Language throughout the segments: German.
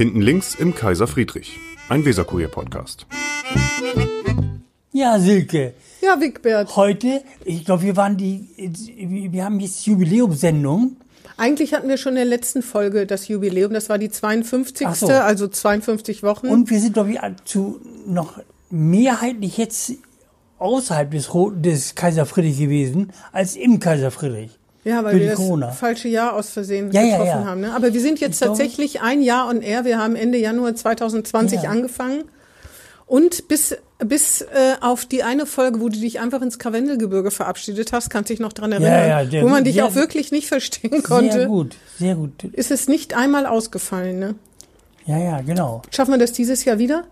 Hinten links im Kaiser Friedrich, ein Weserkurier-Podcast. Ja, Silke. Ja, Wigbert. Heute, ich glaube, wir waren die, wir haben jetzt Jubiläumssendung. Eigentlich hatten wir schon in der letzten Folge das Jubiläum, das war die 52. Ach so. also 52 Wochen. Und wir sind, glaube ich, zu noch mehrheitlich jetzt außerhalb des, Ro- des Kaiser Friedrich gewesen, als im Kaiser Friedrich. Ja, weil wir die das Corona. falsche Jahr aus Versehen Ja, ja, getroffen ja. haben. Ne? Aber wir sind jetzt Ich glaube- tatsächlich ein Jahr on air. Wir haben Ende Januar 2020 Ja. angefangen. Und bis, bis äh, auf die eine Folge, wo du dich einfach ins Karwendelgebirge verabschiedet hast, kannst du dich noch dran erinnern, ja, der- wo man dich der- auch wirklich nicht verstehen konnte, Sehr gut, sehr gut. ist es nicht einmal ausgefallen. Ne? Ja, ja, genau. Schaffen wir das dieses Jahr wieder?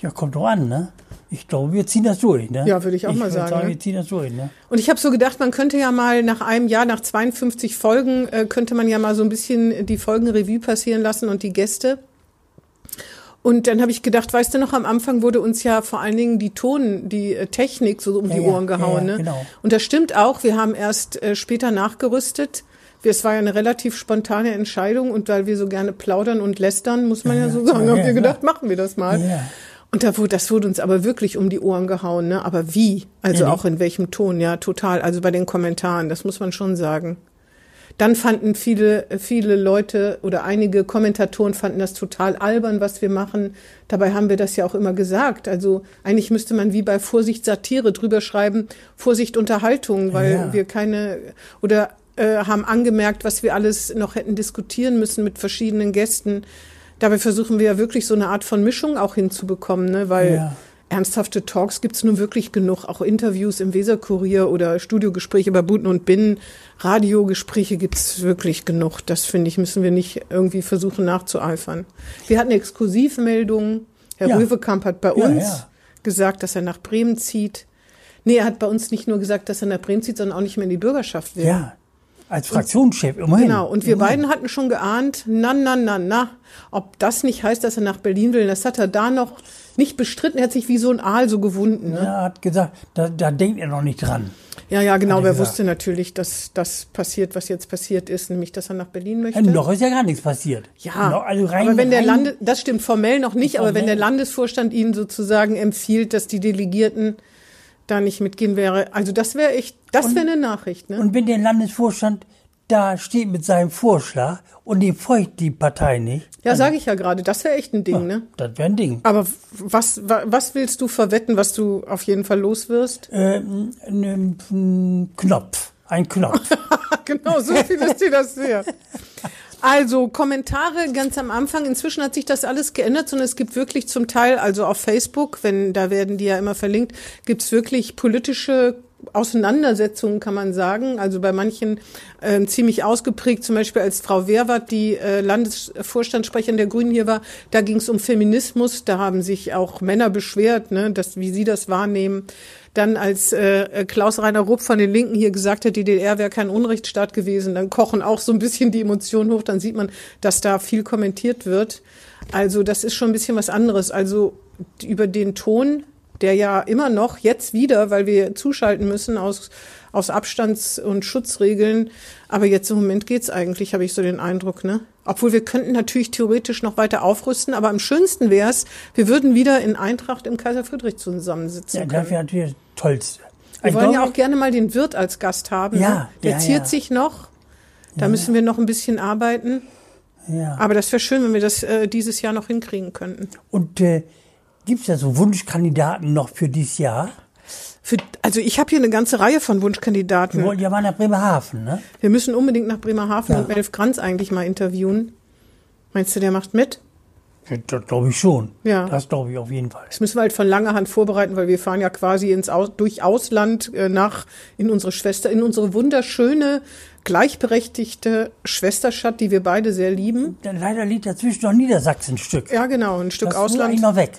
Ja, kommt doch an, ne? Ich glaube, wir ziehen das durch, ne? Ja, würde ich auch mal würd sagen, ne? Wir ziehen das durch, ne? Und ich habe so gedacht, man könnte ja mal nach einem Jahr, nach 52 Folgen, äh, könnte man ja mal so ein bisschen die Folgenrevue passieren lassen und die Gäste. Und dann habe ich gedacht, weißt du noch, am Anfang wurde uns ja vor allen Dingen die Ton, die äh, Technik so um Ja, die ja, Ohren gehauen. ja, ja, ne? genau. Und das stimmt auch. Wir haben erst äh, später nachgerüstet. Es war ja eine relativ spontane Entscheidung und weil wir so gerne plaudern und lästern, muss man ja, so sagen, ja, haben ja, wir gedacht, machen wir das mal. Und da wurde, das wurde uns aber wirklich um die Ohren gehauen, ne? Aber wie? Also Ja, auch in welchem Ton? Ja, total. Also bei den Kommentaren, das muss man schon sagen. Dann fanden viele, viele Leute oder einige Kommentatoren fanden das total albern, was wir machen. Dabei haben wir das ja auch immer gesagt. Also eigentlich müsste man wie bei Vorsicht Satire drüber schreiben, Vorsicht Unterhaltung, weil Ja. wir keine oder äh, haben angemerkt, was wir alles noch hätten diskutieren müssen mit verschiedenen Gästen. Dabei versuchen wir ja wirklich so eine Art von Mischung auch hinzubekommen, ne? weil Ja. ernsthafte Talks gibt's nun wirklich genug, auch Interviews im Weserkurier oder Studiogespräche bei Buten und Binnen, Radiogespräche gibt's wirklich genug. Das finde ich, müssen wir nicht irgendwie versuchen nachzueifern. Wir hatten Exklusivmeldungen. Herr Ja. Röwekamp hat bei Ja, uns ja. gesagt, dass er nach Bremen zieht. Nee, er hat bei uns nicht nur gesagt, dass er nach Bremen zieht, sondern auch nicht mehr in die Bürgerschaft will. Ja. Als Fraktionschef, immerhin. Genau, und wir immerhin. beiden hatten schon geahnt, na, na, na, na, ob das nicht heißt, dass er nach Berlin will. Das hat er da noch nicht bestritten. Er hat sich wie so ein Aal so gewunden. Ne? Er hat gesagt, da, da denkt er noch nicht dran. Ja, ja, genau. Er Wer gesagt. wusste natürlich, dass das passiert, was jetzt passiert ist, nämlich, dass er nach Berlin möchte. Ja, noch ist ja gar nichts passiert. Ja, noch, also rein, aber wenn der Lande, das stimmt formell noch nicht, aber wenn der Formell. Landesvorstand ihnen sozusagen empfiehlt, dass die Delegierten da nicht mitgehen wäre, also das wäre echt, das wäre eine Nachricht, ne? Und wenn der Landesvorstand da steht mit seinem Vorschlag und die folgt die Partei nicht, Ja, sage ich ja gerade, das wäre echt ein Ding, ne? das wäre ein Ding. Aber was, wa- was willst du verwetten, was du auf jeden Fall los wirst? Ähm, ein, ein Knopf. Ein Knopf. genau, so viel ist dir das wert. Also Kommentare ganz am Anfang. Inzwischen hat sich das alles geändert, sondern es gibt wirklich zum Teil, also auf Facebook, wenn da werden die ja immer verlinkt, gibt's wirklich politische Auseinandersetzungen, kann man sagen. Also bei manchen ähm, ziemlich ausgeprägt, zum Beispiel als Frau Wehrwart, die äh, Landesvorstandssprecherin der Grünen hier war, da ging es um Feminismus. Da haben sich auch Männer beschwert, ne, dass, wie sie das wahrnehmen. Dann als äh, Klaus-Rainer Rupp von den Linken hier gesagt hat, die DDR wäre kein Unrechtsstaat gewesen, dann kochen auch so ein bisschen die Emotionen hoch. Dann sieht man, dass da viel kommentiert wird. Also das ist schon ein bisschen was anderes. Also über den Ton, der ja immer noch jetzt wieder, weil wir zuschalten müssen aus, aus Abstands- und Schutzregeln. Aber jetzt im Moment geht's eigentlich, habe ich so den Eindruck, ne? Obwohl wir könnten natürlich theoretisch noch weiter aufrüsten, aber am schönsten wäre es, wir würden wieder in Eintracht im Kaiser Friedrich zusammensitzen Ja, können. das wäre natürlich das Tollste. Wir Ich wollen ja glaube, auch gerne mal den Wirt als Gast haben. Ja, ne? Der ja, ziert ja. sich noch. Da müssen wir noch ein bisschen arbeiten. Ja. Aber das wäre schön, wenn wir das äh, dieses Jahr noch hinkriegen könnten. Und äh, gibt es da so Wunschkandidaten noch für dieses Jahr? Für, also ich habe hier eine ganze Reihe von Wir Wunschkandidaten. wollten ja mal nach Bremerhaven, ne? Wir müssen unbedingt nach Bremerhaven Ja. und Melf Kranz eigentlich mal interviewen. Meinst du, der macht mit? Ja, Das glaube ich schon. Ja. Das glaube ich auf jeden Fall. Das müssen wir halt von langer Hand vorbereiten, weil wir fahren ja quasi ins Aus, durch Ausland äh, nach in unsere Schwester, in unsere wunderschöne, gleichberechtigte Schwesterstadt, die wir beide sehr lieben. Leider liegt dazwischen noch Niedersachsen ein Stück. Ja, genau, ein Stück das muss Ausland. eigentlich noch weg.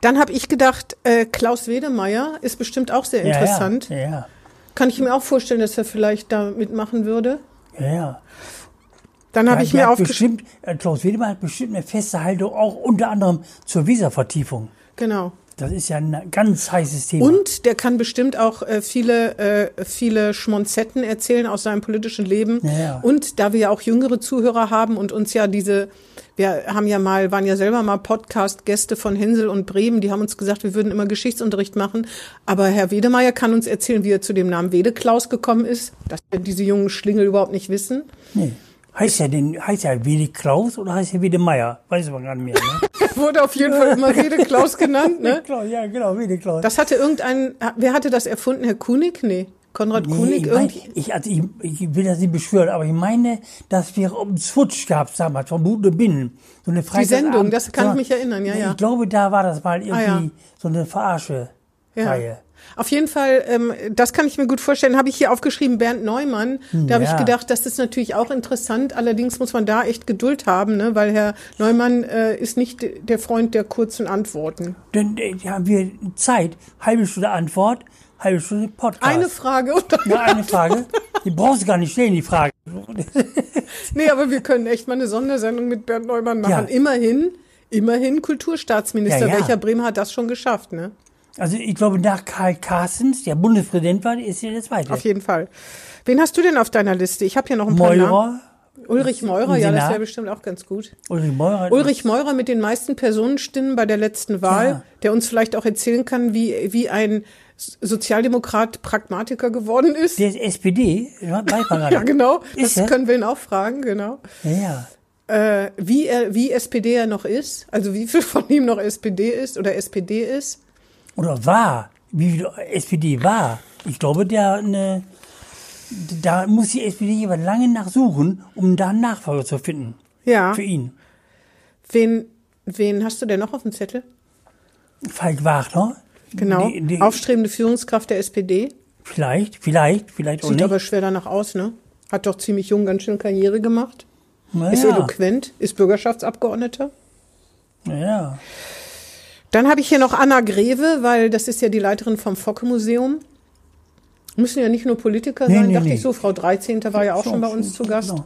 Dann habe ich gedacht, äh, Klaus Wedemeyer ist bestimmt auch sehr interessant. Ja, ja. Kann ich mir auch vorstellen, dass er vielleicht da mitmachen würde. ja, ja. Dann habe Ja, ich mir aufgeschrieben. äh, Klaus Wedemann hat bestimmt eine feste Haltung auch unter anderem zur Visa-Vertiefung. Genau. Das ist ja ein ganz heißes Thema. Und der kann bestimmt auch äh, viele, äh, viele Schmonzetten erzählen aus seinem politischen Leben. Ja, ja. Und da wir ja auch jüngere Zuhörer haben und uns ja diese, wir haben ja mal, waren ja selber mal Podcast-Gäste von Hänsel und Bremen, die haben uns gesagt, wir würden immer Geschichtsunterricht machen. Aber Herr Wedemeyer kann uns erzählen, wie er zu dem Namen Wedeklaus gekommen ist, dass wir diese jungen Schlingel überhaupt nicht wissen. nee. Heißt ja den, heißt ja Wede Klaus oder heißt ja Wede Meier? Weiß man gar nicht mehr, ne? Wurde auf jeden Fall immer Wedeklaus genannt, ne? Klaus, ja, genau, Wede Klaus. Das hatte irgendein, wer hatte das erfunden? Herr Kunig? Nee. Konrad Nee, Kunig? ich, mein, ich, also ich, ich will das nicht beschwören, aber ich meine, dass wir um Switch gab damals von Bude Binnen. So eine Freitagabend- Sendung, das kann ich mich erinnern, ja, ja. Ich glaube, da war das mal irgendwie Ah, ja. so eine Verarsche-Reihe. Auf jeden Fall, ähm, das kann ich mir gut vorstellen, habe ich hier aufgeschrieben, Bernd Neumann. Da habe ja. ich gedacht, das ist natürlich auch interessant. Allerdings muss man da echt Geduld haben, ne? weil Herr Neumann äh, ist nicht der Freund der kurzen Antworten. Dann äh, haben wir Zeit, halbe Stunde Antwort, halbe Stunde Podcast. Eine Frage und dann, ja, eine Frage. Die brauchst du gar nicht stellen, die Frage. Nee, aber wir können echt mal eine Sondersendung mit Bernd Neumann machen. Ja. Immerhin, immerhin Kulturstaatsminister. Ja, ja. Welcher Bremer hat das schon geschafft, ne? Also ich glaube, nach Karl Carstens, der Bundespräsident war, ist ja der zweite. Auf jeden Fall. Wen hast du denn auf deiner Liste? Ich habe hier noch ein paar Namen. Meurer, Ulrich Meurer, ja, das wäre bestimmt auch ganz gut. Ulrich Meurer. Ulrich Meurer mit den meisten Personenstimmen bei der letzten Wahl, Ja. der uns vielleicht auch erzählen kann, wie, wie ein Sozialdemokrat Pragmatiker geworden ist. Der ist SPD, ja, ja, genau. Ist Das er? können wir ihn auch fragen, genau. Ja, ja. Äh, wie er, wie SPD er noch ist, also wie viel von ihm noch SPD ist oder SPD ist. Oder war, wie viel SPD war. Ich glaube, der eine, da muss die SPD aber lange nachsuchen, um da einen Nachfolger zu finden. Ja. Für ihn. Wen, wen hast du denn noch auf dem Zettel? Falk Wagner. Genau. Die, die, Aufstrebende Führungskraft der SPD. vielleicht, vielleicht, vielleicht auch Sieht nicht. aber schwer danach aus, ne? Hat doch ziemlich jung ganz schön Karriere gemacht. Na Ist eloquent, ist Bürgerschaftsabgeordneter. ja. Dann habe ich hier noch Anna Greve, weil das ist ja die Leiterin vom Focke-Museum. Müssen ja nicht nur Politiker Nee, sein, nee, dachte nee. ich so. Frau 13. war ja auch schon bei uns zu Gast. Genau.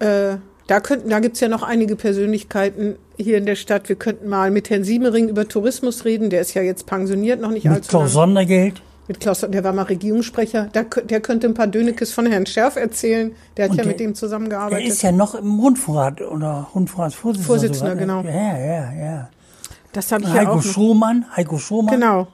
Äh, da könnten, da gibt's ja noch einige Persönlichkeiten hier in der Stadt. Wir könnten mal mit Herrn Siemering über Tourismus reden. Der ist ja jetzt pensioniert, noch nicht Mit allzu Klaus lang. Sondergeld. Mit Klaus, der war mal Regierungssprecher. Kö- der könnte ein paar Dönekes von Herrn Scherf erzählen. Der hat Und ja der- mit dem Er zusammengearbeitet. ist ja noch im Rundfunkrat oder Rundfunkratsvorsitzender. Vorsitzender, sogar. genau. Ja, ja, ja. Das habe ich ja Heiko auch. noch. Schumann, Heiko Schumann. Genau.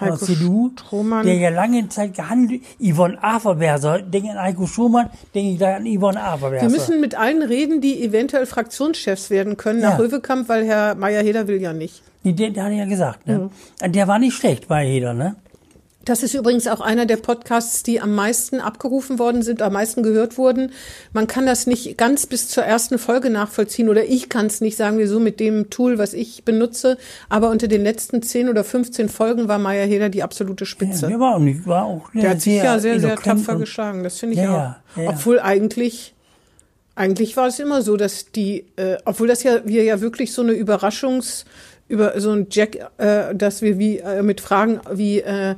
Heiko CDU, Strohmann. der ja lange Zeit gehandelt, Yvonne Averberser, denke an Heiko Schumann, denke ich da an Yvonne Averberser. Wir müssen mit allen reden, die eventuell Fraktionschefs werden können nach Ja. Röwekamp, weil Herr Meier-Heder will ja nicht. Nee, der, der hat ja gesagt, ne? Mhm. Der war nicht schlecht bei jeder, ne? Das ist übrigens auch einer der Podcasts, die am meisten abgerufen worden sind, am meisten gehört wurden. Man kann das nicht ganz bis zur ersten Folge nachvollziehen oder ich kann es nicht, sagen wir so, mit dem Tool, was ich benutze. Aber unter den letzten 10 oder 15 Folgen war Meier Heder die absolute Ja, Spitze. der war auch nicht, war auch Der hat sich ja sehr, sehr tapfer geschlagen. Das finde ich Ja, auch. ja, ja, ja. Obwohl eigentlich, eigentlich war es immer so, dass die, äh, obwohl das ja, wir ja wirklich so eine Überraschungs, über so ein Jack, äh, dass wir wie äh, mit Fragen wie äh,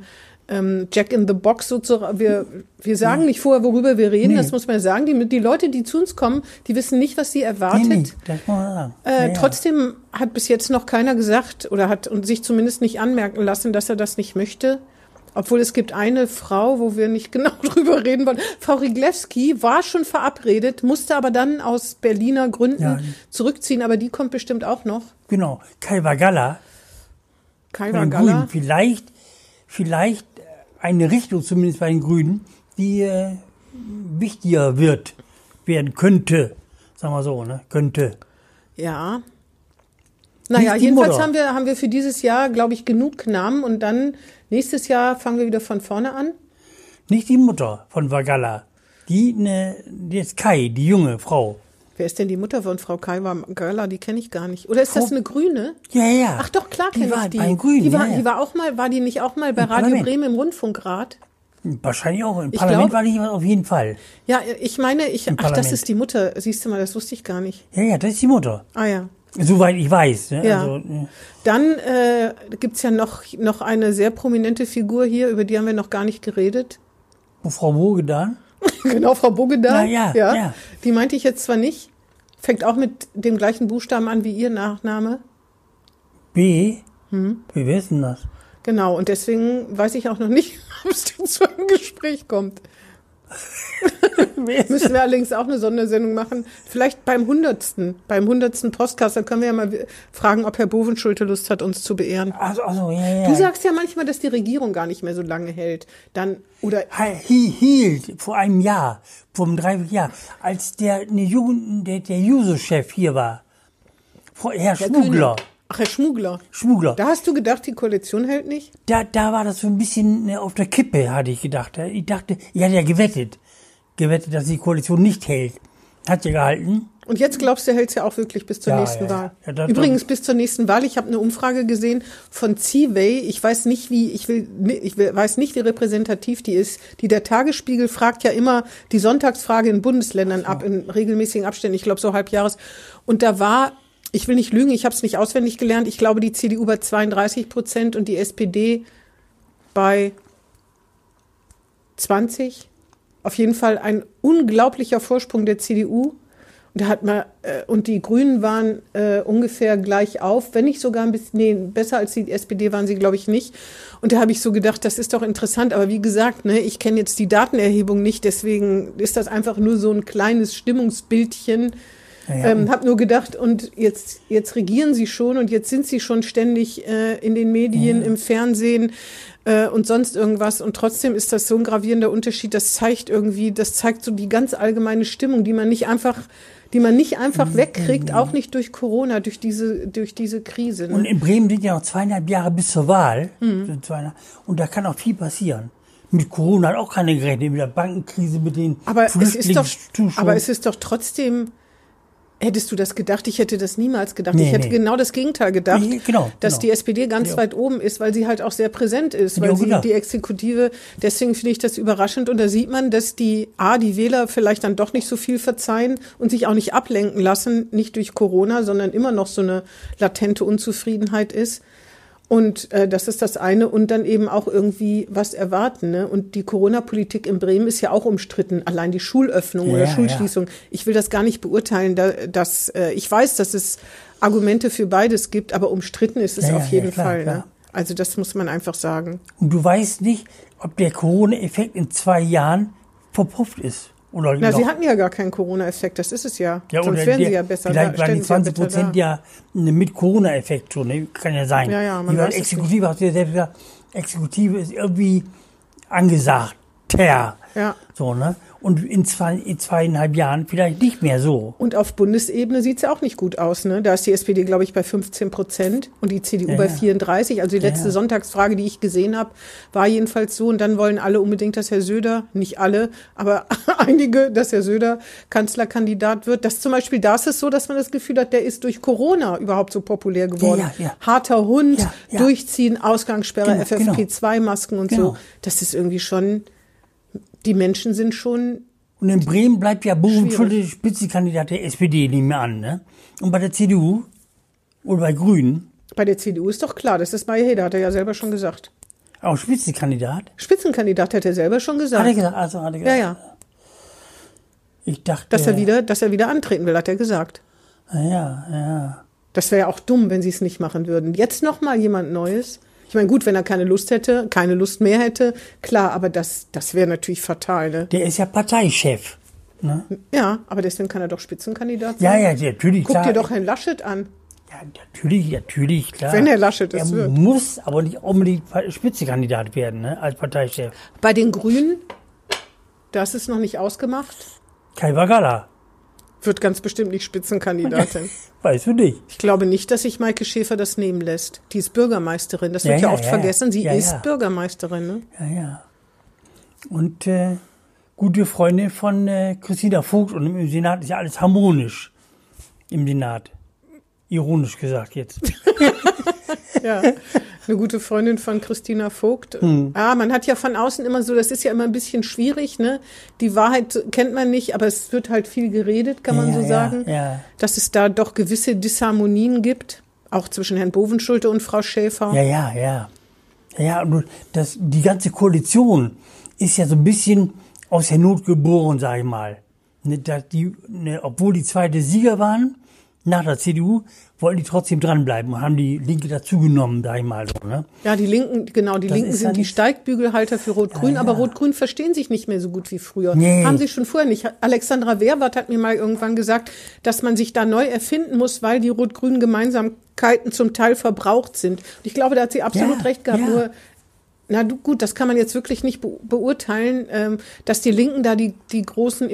ähm, Jack in the Box sozusagen, wir, wir sagen nicht vorher, worüber wir reden, Nee. das muss man sagen. Die, die Leute, die zu uns kommen, die wissen nicht, was sie erwartet. Nee, nee, das muss man sagen. Äh, Ja. Trotzdem hat bis jetzt noch keiner gesagt oder hat und sich zumindest nicht anmerken lassen, dass er das nicht möchte. Obwohl es gibt eine Frau, wo wir nicht genau drüber reden wollen. Frau Riglewski war schon verabredet, musste aber dann aus Berliner Gründen Ja. zurückziehen, aber die kommt bestimmt auch noch. Genau. Kai Vagalla Kai bei den Galla. Grünen. Vielleicht, vielleicht eine Richtung zumindest bei den Grünen, die äh, wichtiger wird, werden könnte. Sagen wir so, ne? Könnte. Ja. Naja, jedenfalls haben wir, haben wir für dieses Jahr, glaube ich, genug Namen und dann nächstes Jahr fangen wir wieder von vorne an. Nicht die Mutter von Vagalla. Die, ne, die Kai, die junge Frau. Wer ist denn die Mutter von Frau Kai Galla? Die kenne ich gar nicht. Oder ist das eine Grüne? Ja, ja. Ach doch, klar Die kenne ich die. bei Grünen, die, war, ja, ja. die war auch mal, war die nicht auch mal bei Im Radio Parlament. Bremen im Rundfunkrat? Wahrscheinlich auch. Im Ich Parlament glaub- war die auf jeden Fall. Ja, ich meine, ich, ach, das Parlament. ist die Mutter. Siehst du mal, das wusste ich gar nicht. Ja, ja, das ist die Mutter. Ah ja. Soweit ich weiß. Ne? Ja. Also, äh, Dann äh, gibt's ja noch, noch eine sehr prominente Figur hier, über die haben wir noch gar nicht geredet. Frau Woge da? genau, Frau Bogedal. Ja, ja, ja. Die meinte ich jetzt zwar nicht. Fängt auch mit dem gleichen Buchstaben an wie ihr Nachname. B? Wie wissen denn das? Genau, und deswegen weiß ich auch noch nicht, ob es zu einem Gespräch kommt. Müssen wir allerdings auch eine Sondersendung machen. Vielleicht beim hundertsten, beim hundertsten Podcast, da können wir ja mal fragen, ob Herr Bovenschulte Lust hat, uns zu beehren. Also, also, ja, ja. Du sagst ja manchmal, dass die Regierung gar nicht mehr so lange hält. Dann, oder, He- hielt vor einem Jahr, vor einem Dreivierteljahr, als der, eine Jugend, der, der Juso-Chef hier war. Herr Schmugler. Ach, Herr Schmugler. Schmugler. Da hast du gedacht, die Koalition hält nicht? Da, da war das so ein bisschen äh, auf der Kippe, hatte ich gedacht. Ich dachte, ich hatte ja gewettet. Gewettet, dass die Koalition nicht hält. Hat ja gehalten. Und jetzt glaubst du, er hält ja auch wirklich bis zur Ja, nächsten ja. Wahl. Ja, das- Übrigens bis zur nächsten Wahl. Ich habe eine Umfrage gesehen von Seaway. Ich weiß nicht, wie ich will, ich will, weiß nicht, wie repräsentativ die ist. Die der Tagesspiegel fragt ja immer die Sonntagsfrage in Bundesländern ab in regelmäßigen Abständen. Ich glaube so halbjahres. Und da war, ich will nicht lügen, ich habe es nicht auswendig gelernt. Ich glaube die CDU bei 32 Prozent und die SPD bei 20. Auf jeden Fall ein unglaublicher Vorsprung der CDU. Und da hat man, äh, und die Grünen waren äh, ungefähr gleich auf, wenn nicht sogar ein bisschen, nee, besser als die SPD waren sie, glaube ich, nicht. Und da habe ich so gedacht, das ist doch interessant. Aber wie gesagt, ne, ich kenne jetzt die Datenerhebung nicht, deswegen ist das einfach nur so ein kleines Stimmungsbildchen. Ja, Ähm, hab nur gedacht, und jetzt, jetzt regieren sie schon und jetzt sind sie schon ständig äh, in den Medien, im Fernsehen äh, und sonst irgendwas. Und trotzdem ist das so ein gravierender Unterschied. Das zeigt irgendwie, das zeigt so die ganz allgemeine Stimmung, die man nicht einfach, die man nicht einfach wegkriegt, auch nicht durch Corona, durch diese, durch diese Krise. Und Ne? in Bremen sind ja noch zweieinhalb Jahre bis zur Wahl. Mhm. Und da kann auch viel passieren. Mit Corona hat auch keine gerechnet, mit der Bankenkrise, mit den Aber es ist doch, aber es ist doch trotzdem, hättest du das gedacht? Ich hätte das niemals gedacht. Nee, ich hätte nee. genau das Gegenteil gedacht, Nee, genau, dass genau. die SPD ganz Ja. weit oben ist, weil sie halt auch sehr präsent ist, weil auch sie die Exekutive, deswegen finde ich das überraschend und da sieht man, dass die A, die Wähler vielleicht dann doch nicht so viel verzeihen und sich auch nicht ablenken lassen, nicht durch Corona, sondern immer noch so eine latente Unzufriedenheit ist. Und äh, das ist das eine. Und dann eben auch irgendwie was erwarten. Ne? Und die Corona-Politik in Bremen ist ja auch umstritten. Allein die Schulöffnung Ja, oder ja, Schulschließung. Ich will das gar nicht beurteilen. Da, dass, äh, ich weiß, dass es Argumente für beides gibt, aber umstritten ist es Ja, auf ja, jeden ja, klar, Fall. Ne? Also das muss man einfach sagen. Und du weißt nicht, ob der Corona-Effekt in zwei Jahren verpufft ist. Oder Na, noch. sie hatten ja gar keinen Corona-Effekt, das ist es ja. ja, Sonst wären der, sie ja besser Vielleicht da. waren die ständen sie 20 besser Prozent ja ne, mit Corona-Effekt schon. Ne? Kann ja sein. Ja, ja, man Die waren Exekutive, hast du ja selbst gesagt, Exekutive ist irgendwie angesagt. Ja. So, ne? Und in, zwei, in zweieinhalb Jahren vielleicht nicht mehr so. Und auf Bundesebene sieht's ja auch nicht gut aus. Ne? Da ist die SPD, glaube ich, bei 15 Prozent und die CDU Ja, bei ja. 34. Also die letzte ja. Sonntagsfrage, die ich gesehen habe, war jedenfalls so. Und dann wollen alle unbedingt, dass Herr Söder, nicht alle, aber einige, dass Herr Söder Kanzlerkandidat wird. Das zum Beispiel, da ist es so, dass man das Gefühl hat, der ist durch Corona überhaupt so populär geworden. Ja, ja. Harter Hund. Durchziehen, Ausgangssperre, Genau, FFP2-Masken und Genau. so. Das ist irgendwie schon, die Menschen sind schon Und in Bremen bleibt ja Bovenschulte Spitzenkandidat der SPD, nehmen wir an. Ne? Und bei der CDU oder bei Grünen Bei der CDU ist doch klar, das ist Mayeda, hat er ja selber schon gesagt. auch Spitzenkandidat. Spitzenkandidat hat er selber schon Hat er gesagt. gesagt, also hat er Ja, gesagt. ja. Ich dachte, Dass er wieder, dass er wieder antreten will, hat er gesagt. Ja, ja. Das wäre ja auch dumm, wenn sie es nicht machen würden. Jetzt noch mal jemand Neues. Ich meine, gut, wenn er keine Lust hätte, keine Lust mehr hätte, klar, aber das, das wäre natürlich fatal, ne? Der ist ja Parteichef. Ne? Ja, aber deswegen kann er doch Spitzenkandidat Ja, sein. ja, natürlich. Guck klar. dir doch Herrn Laschet an. Ja, natürlich, natürlich, klar. Wenn Herr Laschet es er wird. muss aber nicht unbedingt Spitzenkandidat werden, ne, als Parteichef. Bei den Grünen, das ist noch nicht ausgemacht, Kai Bagala, wird ganz bestimmt nicht Spitzenkandidatin. weißt du nicht. Ich glaube nicht, dass sich Maike Schäfer das nehmen lässt. Die ist Bürgermeisterin. Das wird Ja, ja, ja, oft ja, vergessen. Sie ja, ist ja. Bürgermeisterin. Ne? Ja, ja. Und äh, gute Freundin von äh, Christina Vogt und im Senat ist ja alles harmonisch. Im Senat. Ironisch gesagt jetzt. Ja, eine gute Freundin von Christina Vogt. Hm. Ah, man hat ja von außen immer so, das ist ja immer ein bisschen schwierig, ne? Die Wahrheit kennt man nicht, aber es wird halt viel geredet, kann man ja, so ja, sagen. Ja, Dass es da doch gewisse Disharmonien gibt, auch zwischen Herrn Bovenschulte und Frau Schäfer. ja, ja, ja. Ja, das, die ganze Koalition ist ja so ein bisschen aus der Not geboren, sag ich mal. Ne, dass die, ne, obwohl die zweite Sieger waren, nach der CDU wollten die trotzdem dranbleiben und haben die Linke dazugenommen, sag ich mal so. Ne? Ja, die Linken, genau, die Das Linken ja sind die Steigbügelhalter für Rot-Grün, Ja, aber ja. Rot-Grün verstehen sich nicht mehr so gut wie früher. Nee. Haben sie schon vorher nicht. Alexandra Wehrwart hat mir mal irgendwann gesagt, dass man sich da neu erfinden muss, weil die Rot-Grünen Gemeinsamkeiten zum Teil verbraucht sind. Und ich glaube, da hat sie absolut Ja, recht gehabt. Nur, na du, gut, das kann man jetzt wirklich nicht be beurteilen, ähm, dass die Linken da die, die großen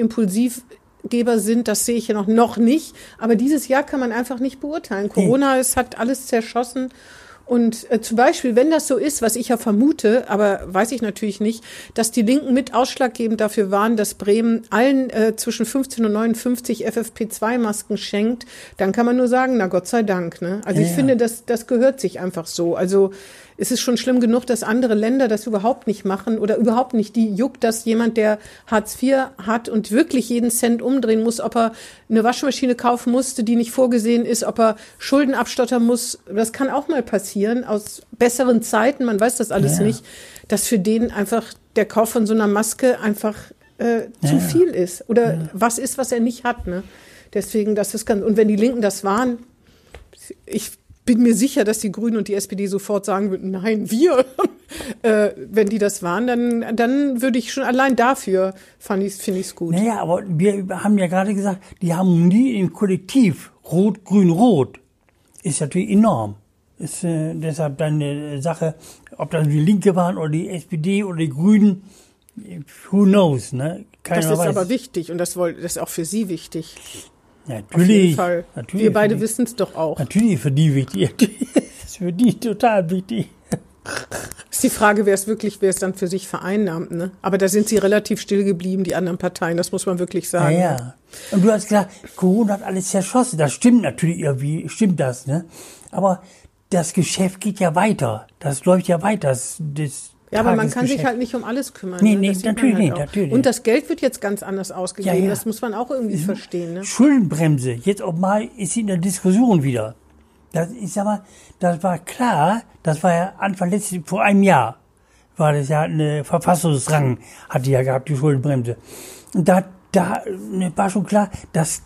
Impulsivgeber sind, das sehe ich ja noch, noch nicht. Aber dieses Jahr kann man einfach nicht beurteilen. Corona, es hat alles zerschossen. Und äh, zum Beispiel, wenn das so ist, was ich ja vermute, aber weiß ich natürlich nicht, dass die Linken mit ausschlaggebend dafür waren, dass Bremen allen äh, zwischen 15 und 59 FFP2-Masken schenkt, dann kann man nur sagen, na Gott sei Dank. Ne? Also Ja, ich ja. finde, das, das gehört sich einfach so. Also es ist schon schlimm genug, dass andere Länder das überhaupt nicht machen oder überhaupt nicht. Die juckt, dass jemand, der Hartz IV hat und wirklich jeden Cent umdrehen muss, ob er eine Waschmaschine kaufen musste, die nicht vorgesehen ist, ob er Schulden abstottern muss. Das kann auch mal passieren aus besseren Zeiten. Man weiß das alles Ja. nicht, dass für den einfach der Kauf von so einer Maske einfach äh, zu Ja. viel ist oder was ist, was er nicht hat. Ne? Deswegen, das ist ganz. Und wenn die Linken das waren, ich bin mir sicher, dass die Grünen und die SPD sofort sagen würden, nein, wir. äh, wenn die das waren, dann, dann würde ich schon allein dafür fand ich, finde ich es gut. Naja, aber wir haben ja gerade gesagt, die Harmonie im Kollektiv, Rot, Grün, Rot, ist natürlich enorm. Ist äh, deshalb dann eine Sache, ob das die Linke waren oder die SPD oder die Grünen, who knows, ne? Keiner Das ist weiß. aber wichtig und das, das ist auch für Sie wichtig. Natürlich. Natürlich Wir beide wissen es doch auch. Natürlich für die wichtig. ist für die total wichtig. Ist die Frage, wer es wirklich, wer es dann für sich vereinnahmt. Ne? Aber da sind sie relativ still geblieben, die anderen Parteien. Das muss man wirklich Ja, sagen. ja. Und du hast gesagt, Corona hat alles zerschossen. Das stimmt natürlich irgendwie, stimmt das, ne? Aber das Geschäft geht ja weiter. Das läuft ja weiter. Das, das Ja, aber man kann sich halt nicht um alles kümmern. Nee, ne? nee, natürlich halt nicht, natürlich. Und das Geld wird jetzt ganz anders ausgegeben. Ja, ja. Das muss man auch irgendwie verstehen. Ne? Schuldenbremse. Jetzt auch mal ist sie in der Diskussion wieder. Das ist aber, das war klar, das war ja Anfang letztes, vor einem Jahr, war das ja eine Verfassungsrang, hat die ja gehabt, die Schuldenbremse. Und da, da war schon klar, das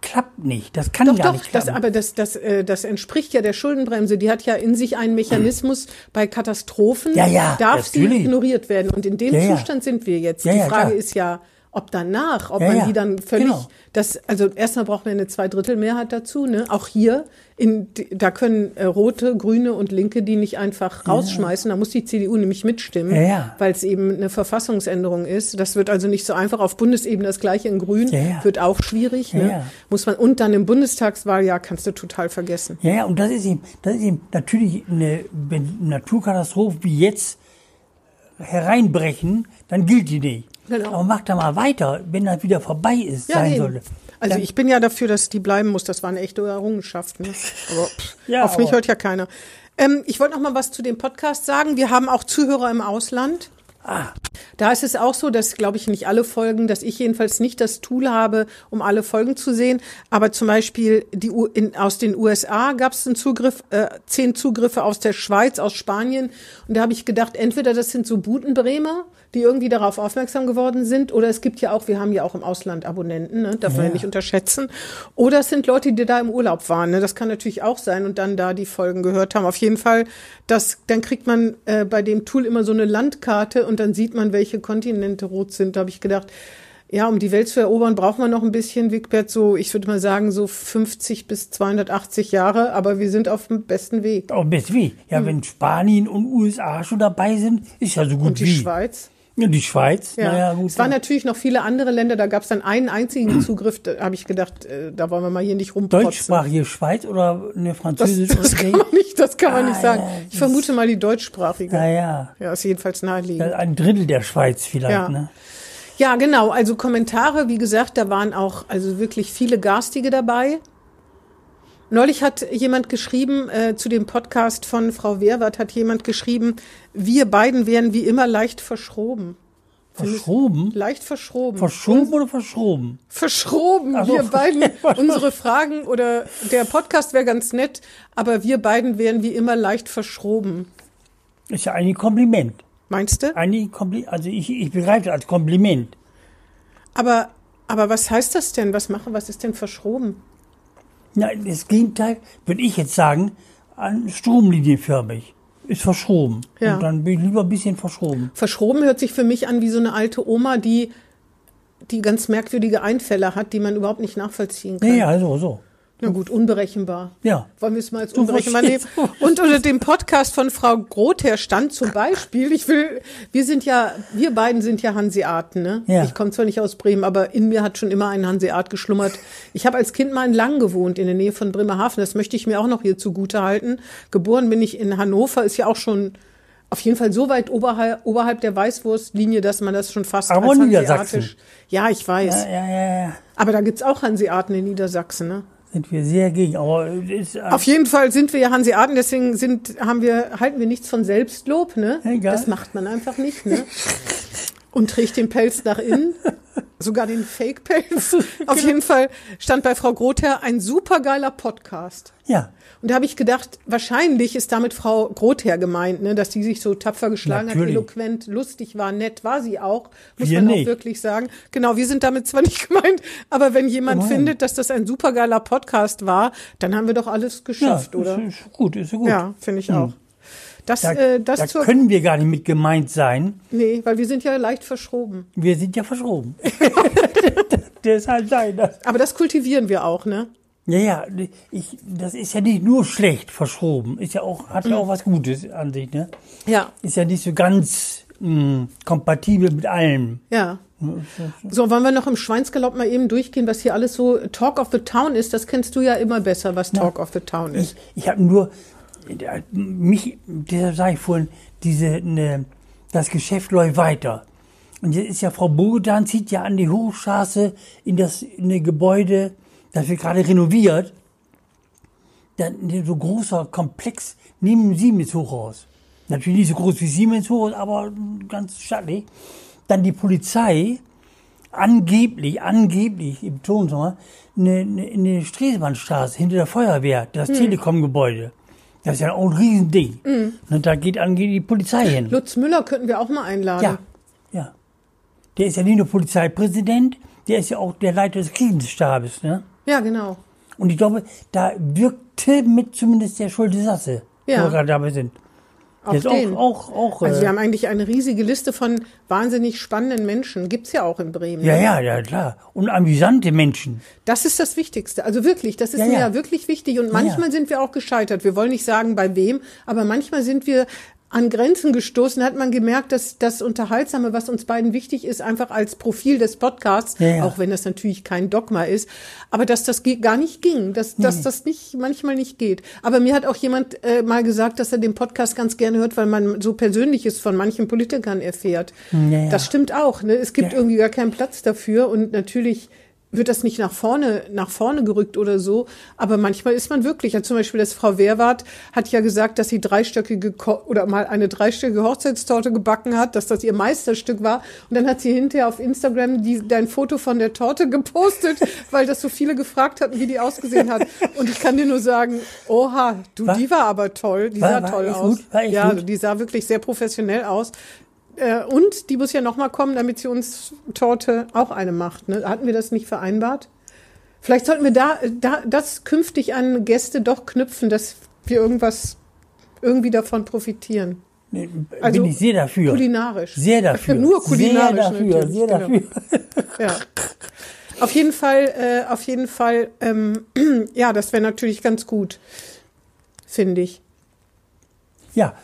klappt nicht, das kann Doch, gar doch, nicht das, klappen. aber das, das, äh, das entspricht ja der Schuldenbremse. Die hat ja in sich einen Mechanismus bei Katastrophen. Ja, ja, darf sie ignoriert werden. Und in dem Ja. Zustand sind wir jetzt. Die Frage klar. ist ja, ob danach, ob man die dann völlig, genau. Das, also erstmal braucht man eine Zweidrittelmehrheit dazu, ne? Auch hier, in, da können äh, Rote, Grüne und Linke die nicht einfach rausschmeißen. Da muss die CDU nämlich mitstimmen, Ja, ja. weil es eben eine Verfassungsänderung ist. Das wird also nicht so einfach auf Bundesebene das gleiche in Grün, Ja, ja. wird auch schwierig, Ja, ne? ja. Muss man, und dann im Bundestagswahljahr kannst du total vergessen. Ja, ja, und das ist eben, das ist eben natürlich eine, wenn Naturkatastrophen wie jetzt hereinbrechen, dann gilt die nicht. Genau. Aber mach da mal weiter, wenn das wieder vorbei ist, sein eben. sollte. Also ich bin ja dafür, dass die bleiben muss. Das war eine echte Errungenschaft. Ne? Aber pff, Ja, auf mich aber- hört ja keiner. Ähm, ich wollte noch mal was zu dem Podcast sagen. Wir haben auch Zuhörer im Ausland. Ah, Da ist es auch so, dass, glaube ich, nicht alle Folgen, dass ich jedenfalls nicht das Tool habe, um alle Folgen zu sehen. Aber zum Beispiel die, U- in, aus den USA gab es einen Zugriff, äh, zehn Zugriffe aus der Schweiz, aus Spanien. Und da habe ich gedacht, entweder das sind so Butenbremer, die irgendwie darauf aufmerksam geworden sind, oder es gibt ja auch, wir haben ja auch im Ausland Abonnenten, ne? darf man ja Ja. nicht unterschätzen. Oder es sind Leute, die da im Urlaub waren. Ne? Das kann natürlich auch sein und dann da die Folgen gehört haben. Auf jeden Fall, das, dann kriegt man äh, bei dem Tool immer so eine Landkarte und dann sieht man, welche Kontinente rot sind. Da habe ich gedacht, ja, um die Welt zu erobern, braucht man noch ein bisschen, Wigbert, so, ich würde mal sagen, so 50 bis 280 Jahre, aber wir sind auf dem besten Weg. auch bis wie? Ja, wenn Spanien und USA schon dabei sind, ist ja so gut Hm. Und die wie. Schweiz. Ja, die Schweiz, Ja, naja, gut. es waren natürlich noch viele andere Länder, da gab es dann einen einzigen Zugriff, da habe ich gedacht, äh, da wollen wir mal hier nicht rumprotzen. Deutschsprachige Schweiz oder eine Das, französische das kann oder man nicht, das kann man Ah, nicht sagen. ja, Ich vermute mal die deutschsprachige. Naja, Ja, ist jedenfalls naheliegend. ein Drittel der Schweiz vielleicht, Ja. ne? Ja, genau. Also Kommentare, wie gesagt, da waren auch also wirklich viele garstige dabei. Neulich hat jemand geschrieben, äh, zu dem Podcast von Frau Wehrwart hat jemand geschrieben, wir beiden wären wie immer leicht verschroben. Verschoben? Leicht verschroben. Verschoben oder verschoben? verschroben. Ach so, wir beiden, unsere Fragen oder der Podcast wäre ganz nett, aber wir beiden wären wie immer leicht verschroben. Ist ja ein Kompliment. Meinst du? Eigentlich Kompli also ich, ich begreife als Kompliment. Aber, aber was heißt das denn? Was machen, was ist denn verschroben? Nein, das Gegenteil würde ich jetzt sagen, an stromlinienförmig. Ist verschoben. Ja. Und dann bin ich lieber ein bisschen verschoben. Verschroben hört sich für mich an wie so eine alte Oma, die, die ganz merkwürdige Einfälle hat, die man überhaupt nicht nachvollziehen kann. Ja, ja, so, so. Na gut, unberechenbar. Ja. Wollen wir es mal als unberechenbar nehmen? Und unter dem Podcast von Frau Grother stand zum Beispiel, ich will, wir sind ja, wir beiden sind ja Hanseaten, ne? Ja. Ich komme zwar nicht aus Bremen, aber in mir hat schon immer ein Hanseat geschlummert. Ich habe als Kind mal in Lang gewohnt, in der Nähe von Bremerhaven. Das möchte ich mir auch noch hier zugute halten. Geboren bin ich in Hannover, ist ja auch schon auf jeden Fall so weit oberhalb, oberhalb der Weißwurstlinie, dass man das schon fast Aber als Niedersachsen. Ja, ich weiß. Ja, ja, ja, ja. Aber da gibt's auch Hanseaten in Niedersachsen, ne? Sind wir sehr gegen. Aber ist, Auf jeden Fall sind wir ja Hanseaten, deswegen sind, haben wir, halten wir nichts von Selbstlob, ne? Egal. Das macht man einfach nicht, ne? Und trägt den Pelz nach innen. Sogar den Fake-Pelz. Auf jeden Fall stand bei Frau Grother ein supergeiler Podcast. ja. Und da habe ich gedacht, wahrscheinlich ist damit Frau Grother gemeint, ne, dass die sich so tapfer geschlagen hat, Natürlich. eloquent, lustig war, nett war sie auch, muss Wir man auch nicht. wirklich sagen. Genau, wir sind damit zwar nicht gemeint, aber wenn jemand Immerhin. findet, dass das ein supergeiler Podcast war, dann haben wir doch alles Ja, geschafft, oder? Ist, ist gut, ist gut. Ja, finde ich auch. Das, Da, äh, das da zur, können wir gar nicht mit gemeint sein. nee, weil wir sind ja leicht verschroben. Wir sind ja verschoben. Deshalb sein. Aber das kultivieren wir auch, ne? Ja, ja, ich, das ist ja nicht nur schlecht verschoben. Ist ja auch, hat Mhm. ja auch was Gutes an sich, ne? Ja, Ist ja nicht so ganz mh, kompatibel mit allem. ja. So, wollen wir noch im Schweinsgalopp mal eben durchgehen, was hier alles so Talk of the Town ist? Das kennst du ja immer besser, was Talk of the Town ist. Ich, ich habe nur, mich, deshalb sage ich vorhin, diese, ne, das Geschäft läuft weiter. Und jetzt ist ja Frau Bogedan, zieht ja an die Hochstraße in das in ein Gebäude, das wird gerade renoviert. Dann so großer Komplex neben Siemens Hochhaus. Natürlich nicht so groß wie Siemens Hochhaus, aber ganz stattlich. Dann die Polizei, angeblich, angeblich, im Ton eine, eine, in der Stresemannstraße hinter der Feuerwehr, das Telekom-Gebäude. Das ist ja auch ein Riesending. Und da geht angeblich die Polizei hin. Lutz Müller könnten wir auch mal einladen. Ja, ja. Der ist ja nicht nur Polizeipräsident, der ist ja auch der Leiter des Krisenstabes. Ne? Ja, genau. Und ich glaube, da wirkte mit zumindest der Schulte Sasse, Ja. wo wir gerade dabei sind. Auch den. auch, auch, auch Also äh, wir haben eigentlich eine riesige Liste von wahnsinnig spannenden Menschen. Gibt's ja auch in Bremen. ja, ne? ja, ja, klar. Und amüsante Menschen. Das ist das Wichtigste. Also wirklich, das ist Ja, mir ja. ja wirklich wichtig. Und manchmal ja. sind wir auch gescheitert. Wir wollen nicht sagen, bei wem, aber manchmal sind wir an Grenzen gestoßen, hat man gemerkt, dass das Unterhaltsame, was uns beiden wichtig ist, einfach als Profil des Podcasts, Ja, ja. auch wenn das natürlich kein Dogma ist, aber dass das gar nicht ging, dass, dass das nicht manchmal nicht geht. Aber mir hat auch jemand äh, mal gesagt, dass er den Podcast ganz gerne hört, weil man so Persönliches von manchen Politikern erfährt. Ja. Das stimmt auch. Ne? Es gibt irgendwie gar keinen Platz dafür und natürlich wird das nicht nach vorne, nach vorne gerückt oder so. Aber manchmal ist man wirklich, ja, zum Beispiel das Frau Wehrwart hat ja gesagt, dass sie dreistöckige oder mal eine dreistöckige Hochzeitstorte gebacken hat, dass das ihr Meisterstück war. Und dann hat sie hinterher auf Instagram die, dein Foto von der Torte gepostet, weil das so viele gefragt hatten, wie die ausgesehen hat. Und ich kann dir nur sagen, oha, du, War- die war aber toll, die war- sah war toll aus. gut? Ja, gut? die sah wirklich sehr professionell aus. Äh, und die muss ja noch mal kommen, damit sie uns Torte auch eine macht. Ne? Hatten wir das nicht vereinbart? Vielleicht sollten wir da, da das künftig an Gäste doch knüpfen, dass wir irgendwas irgendwie davon profitieren. Nee, Also bin ich sehr dafür. Kulinarisch. Sehr dafür. Nur kulinarisch Sehr dafür, sehr genau. dafür. Ja. Auf jeden Fall, äh, auf jeden Fall, ähm, ja, das wäre natürlich ganz gut, finde ich. Ja.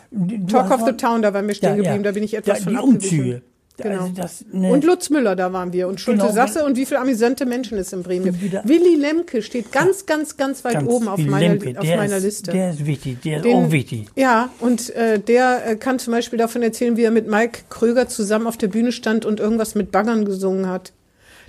Talk of the Town, da waren wir stehen geblieben, da bin ich etwas ja, von die. Umzüge. Genau. Also das, ne, Und Lutz Müller, da waren wir. Und Schulte Genau. Sasse und wie viele amüsante Menschen es in Bremen gibt. Willy Lemke steht ganz, ganz, ganz weit ganz oben auf meiner, Lemke, auf meiner ist, Liste. Der ist wichtig, der ist Den- auch wichtig. Ja, und äh, der äh, kann zum Beispiel davon erzählen, wie er mit Mike Kröger zusammen auf der Bühne stand und irgendwas mit Baggern gesungen hat.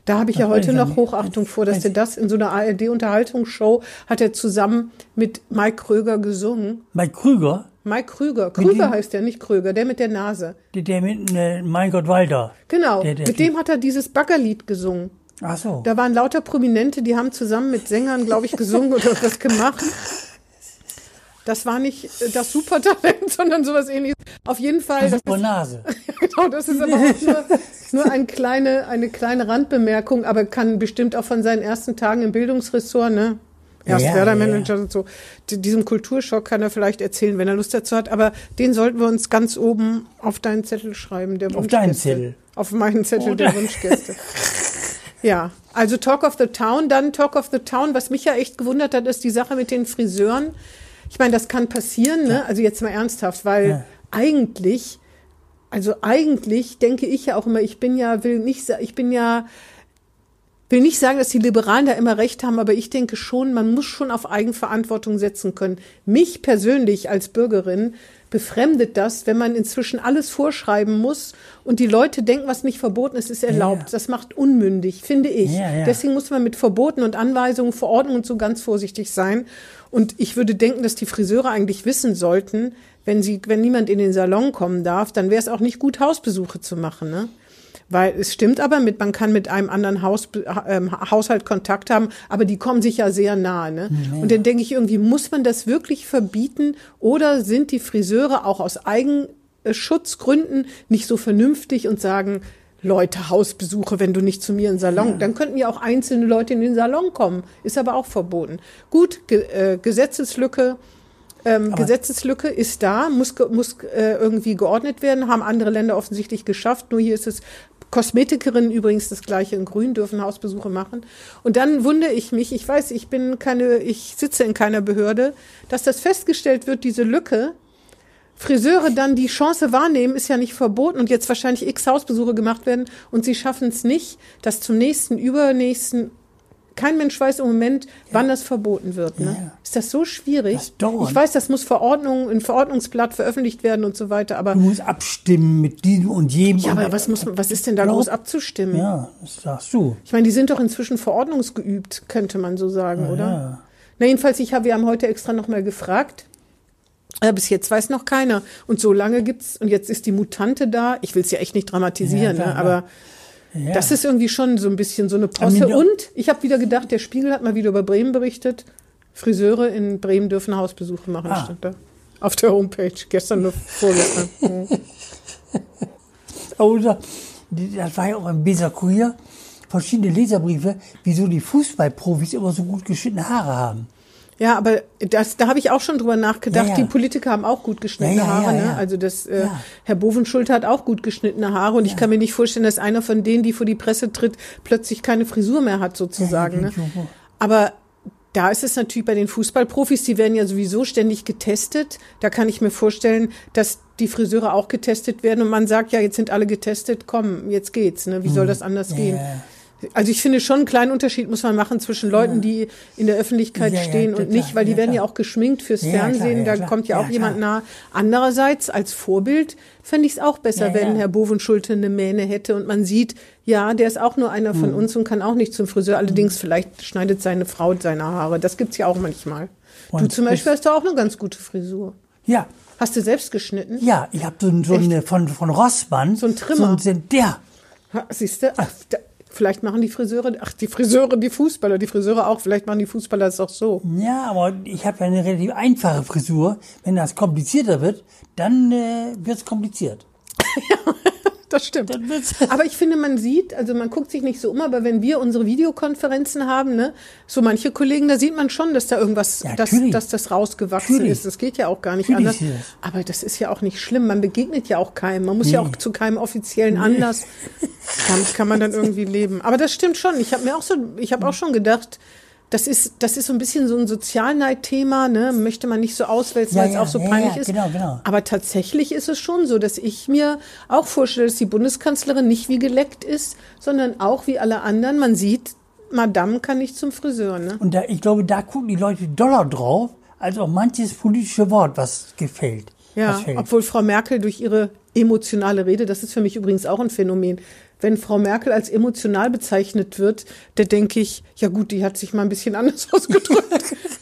Da habe ich ja Das weiß heute noch. Hochachtung vor, dass er das in so einer ARD-Unterhaltungsshow hat er zusammen mit Mike Kröger gesungen. Mike Krüger, Mike Krüger. Krüger heißt der, nicht Kröger, der mit der Nase. der, der mit äh, Mein Gott Walter. Genau, Der- der mit dem hat er dieses Baggerlied gesungen. Ach so. Da waren lauter Prominente, die haben zusammen mit Sängern, glaube ich, gesungen oder was gemacht. Das war nicht das Supertalent, sondern sowas ähnliches. Auf jeden Fall, das Super Nase. genau, das ist aber auch nur, nur ein kleine, eine kleine Randbemerkung, aber kann bestimmt auch von seinen ersten Tagen im Bildungsressort, ne? Erst Ja, ja, Werder ja, ja. Und so. Diesem Kulturschock kann er vielleicht erzählen, wenn er Lust dazu hat. Aber den sollten wir uns ganz oben auf deinen Zettel schreiben. Der Auf deinen. Zettel. Auf meinen Zettel der Oder? Wunschgäste. Ja, also Talk of the Town, dann Talk of the Town. Was mich ja echt gewundert hat, ist die Sache mit den Friseuren. Ich meine, das kann passieren, ne? Also jetzt mal ernsthaft, weil eigentlich, also eigentlich denke ich ja auch immer, ich bin ja, will nicht, ich bin ja, will nicht sagen, dass die Liberalen da immer recht haben, aber ich denke schon, man muss schon auf Eigenverantwortung setzen können. Mich persönlich als Bürgerin befremdet das, wenn man inzwischen alles vorschreiben muss und die Leute denken, was nicht verboten ist, ist erlaubt. Ja. Das macht unmündig, finde ich. Ja, ja. Deswegen muss man mit Verboten und Anweisungen, Verordnungen und so ganz vorsichtig sein. Und ich würde denken, dass die Friseure eigentlich wissen sollten, wenn sie, wenn niemand in den Salon kommen darf, dann wäre es auch nicht gut, Hausbesuche zu machen, ne? Weil es stimmt aber mit, man kann mit einem anderen Haus, ähm, Haushalt Kontakt haben, aber die kommen sich ja sehr nahe. Ne? Und dann denke ich irgendwie, muss man das wirklich verbieten oder sind die Friseure auch aus Eigenschutzgründen nicht so vernünftig und sagen, Leute, Hausbesuche, wenn du nicht zu mir in den Salon, dann könnten ja auch einzelne Leute in den Salon kommen. Ist aber auch verboten. Gut, Ge äh, Gesetzeslücke, ähm, Gesetzeslücke ist da, muss, muss äh, irgendwie geordnet werden, haben andere Länder offensichtlich geschafft. Nur hier ist es Kosmetikerinnen übrigens das gleiche in Grün dürfen Hausbesuche machen. Und dann wundere ich mich, ich weiß, ich bin keine, ich sitze in keiner Behörde, dass das festgestellt wird, diese Lücke, Friseure dann die Chance wahrnehmen, ist ja nicht verboten und jetzt wahrscheinlich x Hausbesuche gemacht werden und sie schaffen es nicht, dass zum nächsten, übernächsten, kein Mensch weiß im Moment, wann das verboten wird. Ne? Ja. Ist das so schwierig? Das dauert. Ich weiß, das muss Verordnung, ein Verordnungsblatt veröffentlicht werden und so weiter, aber Du musst abstimmen mit diesem und jedem. ja, aber was muss man, was ist denn da groß abzustimmen? Ja, das sagst du. Ich meine, die sind doch inzwischen verordnungsgeübt, könnte man so sagen, oder? Ja. Na, jedenfalls, ich habe, wir haben heute extra nochmal gefragt. Bis jetzt weiß noch keiner. Und so lange gibt's, und jetzt ist die Mutante da. Ich will es ja echt nicht dramatisieren, Ja, ne? aber Ja. das ist irgendwie schon so ein bisschen so eine Posse. Und ich habe wieder gedacht, der Spiegel hat mal wieder über Bremen berichtet. Friseure in Bremen dürfen Hausbesuche machen, Ah. stand da. Auf der Homepage, gestern nur vorgestern. Mhm. Oder, die- das war ja auch im Weser Kurier, verschiedene Leserbriefe, wieso die Fußballprofis immer so gut geschnittene Haare haben. Ja, aber das, da habe ich auch schon drüber nachgedacht. Ja, ja. Die Politiker haben auch gut geschnittene Ja, ja, Haare. ja, Ne? ja. Also das, äh, Ja. Herr Bovenschulte hat auch gut geschnittene Haare und ich kann mir nicht vorstellen, dass einer von denen, die vor die Presse tritt, plötzlich keine Frisur mehr hat sozusagen. Ja, ne? ja, ja. Aber da ist es natürlich bei den Fußballprofis, die werden ja sowieso ständig getestet. Da kann ich mir vorstellen, dass die Friseure auch getestet werden und man sagt, ja, jetzt sind alle getestet, komm, jetzt geht's. Ne? Wie soll das anders gehen? Hm. Ja. Also ich finde schon einen kleinen Unterschied muss man machen zwischen Leuten, die in der Öffentlichkeit Ja, ja, stehen und klar, nicht, weil die ja, werden klar. ja auch geschminkt fürs Ja, klar, Fernsehen, ja, da klar. kommt ja auch Ja, jemand klar. nah. Andererseits als Vorbild fände ich es auch besser, Ja, wenn ja. Herr Bovenschulte eine Mähne hätte und man sieht, ja, der ist auch nur einer Hm. von uns und kann auch nicht zum Friseur. Allerdings vielleicht schneidet seine Frau seine Haare. Das gibt's ja auch manchmal. du Und zum Beispiel hast du auch eine ganz gute Frisur. Ja, Hast du selbst geschnitten? ja, ich habe so, so eine von, von Rossmann. So ein Trimmer. So ein, der. Siehst du? Vielleicht machen die Friseure, ach, die Friseure, die Fußballer, die Friseure auch, vielleicht machen die Fußballer es auch so. Ja, aber ich habe ja eine relativ einfache Frisur. Wenn das komplizierter wird, dann äh, wird's kompliziert. Das stimmt. Aber ich finde, man sieht, also man guckt sich nicht so um, aber wenn wir unsere Videokonferenzen haben, ne, so manche Kollegen, da sieht man schon, dass da irgendwas, Ja, dass, dass das rausgewachsen Natürlich. ist. Das geht ja auch gar nicht Natürlich anders. das. Aber das ist ja auch nicht schlimm. Man begegnet ja auch keinem. Man muss ja Nee. auch zu keinem offiziellen Anlass. Damit kann man dann irgendwie leben. Aber das stimmt schon. Ich habe mir auch so, ich habe auch schon gedacht, das ist, das ist so ein bisschen so ein Sozialneidthema, ne? Möchte man nicht so auswälzen, Ja, weil es ja, auch so ja, peinlich ja, ist. genau, genau. Aber tatsächlich ist es schon so, dass ich mir auch vorstelle, dass die Bundeskanzlerin nicht wie geleckt ist, sondern auch wie alle anderen. Man sieht, Madame kann nicht zum Friseur, ne? Und da, ich glaube, da gucken die Leute doller drauf, als auch manches politische Wort, was gefällt. Ja, was obwohl Frau Merkel durch ihre emotionale Rede, das ist für mich übrigens auch ein Phänomen. Wenn Frau Merkel als emotional bezeichnet wird, da denke ich, ja gut, die hat sich mal ein bisschen anders ausgedrückt.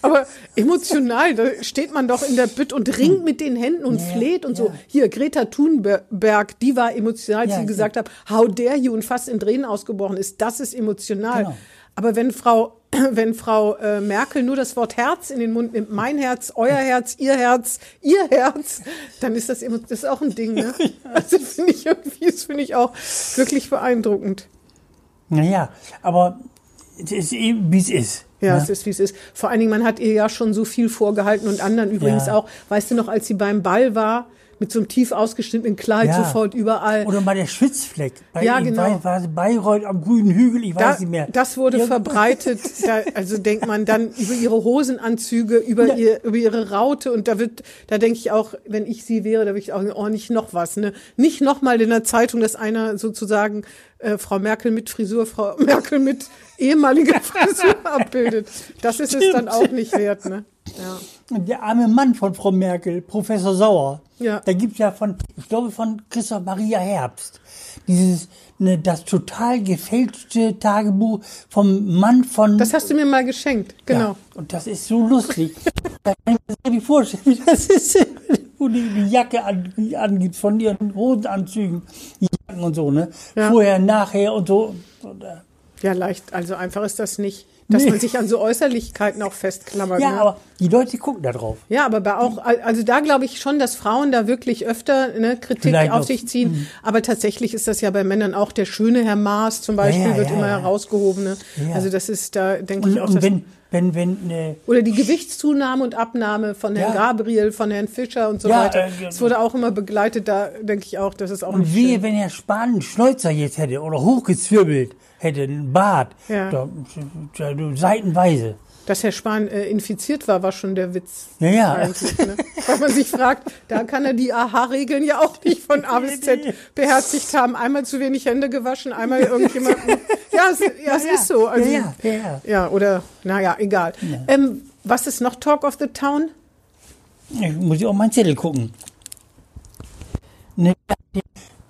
Aber emotional, da steht man doch in der Bütt und ringt mit den Händen und Ja, fleht und so. ja. Hier, Greta Thunberg, die war emotional, als Ja, sie gesagt hat, how dare you und fast in Tränen ausgebrochen ist. Das ist emotional. Genau. Aber wenn Frau, wenn Frau äh, Merkel nur das Wort Herz in den Mund nimmt, mein Herz, euer Herz, ihr Herz, ihr Herz, dann ist das, emo- das ist auch ein Ding. Ne? Also finde ich irgendwie, das finde ich auch wirklich beeindruckend. Naja, aber es ist eben, wie es ist. Ja, ne? es ist, wie es ist. Vor allen Dingen, man hat ihr ja schon so viel vorgehalten und anderen übrigens Ja. auch. Weißt du noch, als sie beim Ball war, mit so einem tief ausgeschnittenen Kleid Ja. sofort überall. Oder mal der Schwitzfleck. Bei Ja, ihm genau. War, Bayreuth am grünen Hügel, ich Da, weiß nicht mehr. das wurde Ja. verbreitet. Da, also denkt man dann über ihre Hosenanzüge, über, Ja. ihr, über ihre Raute und da wird, da denke ich auch, wenn ich sie wäre, da würde ich auch, oh, nicht noch was, ne? Nicht noch mal in der Zeitung, dass einer sozusagen äh, Frau Merkel mit Frisur, Frau Merkel mit ehemaliger Frisur abbildet. Das ist es dann auch nicht wert, ne? Ja. Der arme Mann von Frau Merkel, Professor Sauer. Ja. Da gibt's ja von, ich glaube von Christoph Maria Herbst, dieses, ne, das total gefälschte Tagebuch vom Mann von. Das hast du mir mal geschenkt, genau. Ja, und das ist so lustig. da kann ich mir das nicht vorstellen, wie das ist, wo die, die Jacke an, die angibt von ihren Hosenanzügen, die Jacken und so, ne? Ja. Vorher, nachher und so. Ja, leicht, also einfach ist das nicht, dass Nee. man sich an so Äußerlichkeiten auch festklammert. ja, ne? aber die Leute gucken da drauf. Ja, aber bei auch, also da glaube ich schon, dass Frauen da wirklich öfter ne, Kritik Vielleicht auf sich ziehen. Aber tatsächlich ist das ja bei Männern auch der schöne Herr Maas zum Beispiel Ja, ja, wird ja, immer herausgehoben. Ne? Also das ist da, denke ich auch. und wenn, wenn, wenn, ne, oder die Gewichtszunahme und Abnahme von Herrn Ja. Gabriel, von Herrn Fischer und so Ja, weiter. äh, Das wurde auch immer begleitet. Da denke ich auch, das ist auch Und nicht wehe, schön. wenn Herr Spahn Schnäuzer jetzt hätte oder hochgezwirbelt hätte, einen Bart, Ja. da, da, seitenweise. Dass Herr Spahn äh, infiziert war, war schon der Witz. Ja, ja. Eigentlich, ne? Weil man sich fragt, da kann er die AHA-Regeln ja auch nicht von A bis Z beherzigt haben. Einmal zu wenig Hände gewaschen, einmal irgendjemand. ja, es, ja, es Ja, ist so. Also, ja, ja, ja. ja, oder, naja, egal. Ähm, was ist noch Talk of the Town? Ich muss ich auch meinen Zettel gucken. Ne, die,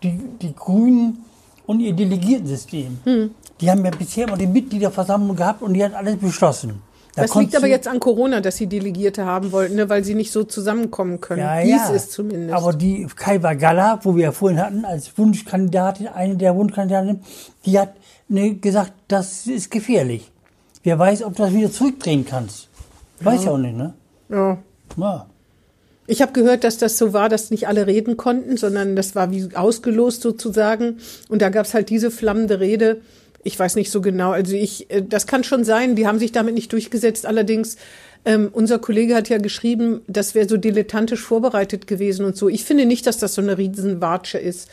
die, die Grünen und ihr Delegiertensystem, Hm. die haben ja bisher immer die Mitgliederversammlung gehabt und die hat alles beschlossen. Da Das liegt aber jetzt an Corona, dass sie Delegierte haben wollten, ne, weil sie nicht so zusammenkommen können. Ja, Dies ja. ist zumindest. Aber die Kaiwa Galla, wo wir ja vorhin hatten, als Wunschkandidatin, eine der Wunschkandidatinnen, die hat ne, gesagt, das ist gefährlich. Wer weiß, ob du das wieder zurückdrehen kannst. Weiß ja auch nicht, ne? ja. Ja. Ich habe gehört, dass das so war, dass nicht alle reden konnten, sondern das war wie ausgelost sozusagen. Und da gab's halt diese flammende Rede. Ich weiß nicht so genau. Also ich, äh, das kann schon sein. Die haben sich damit nicht durchgesetzt. Allerdings, ähm, unser Kollege hat ja geschrieben, das wäre so dilettantisch vorbereitet gewesen und so. Ich finde nicht, dass das so eine Riesenwatsche ist.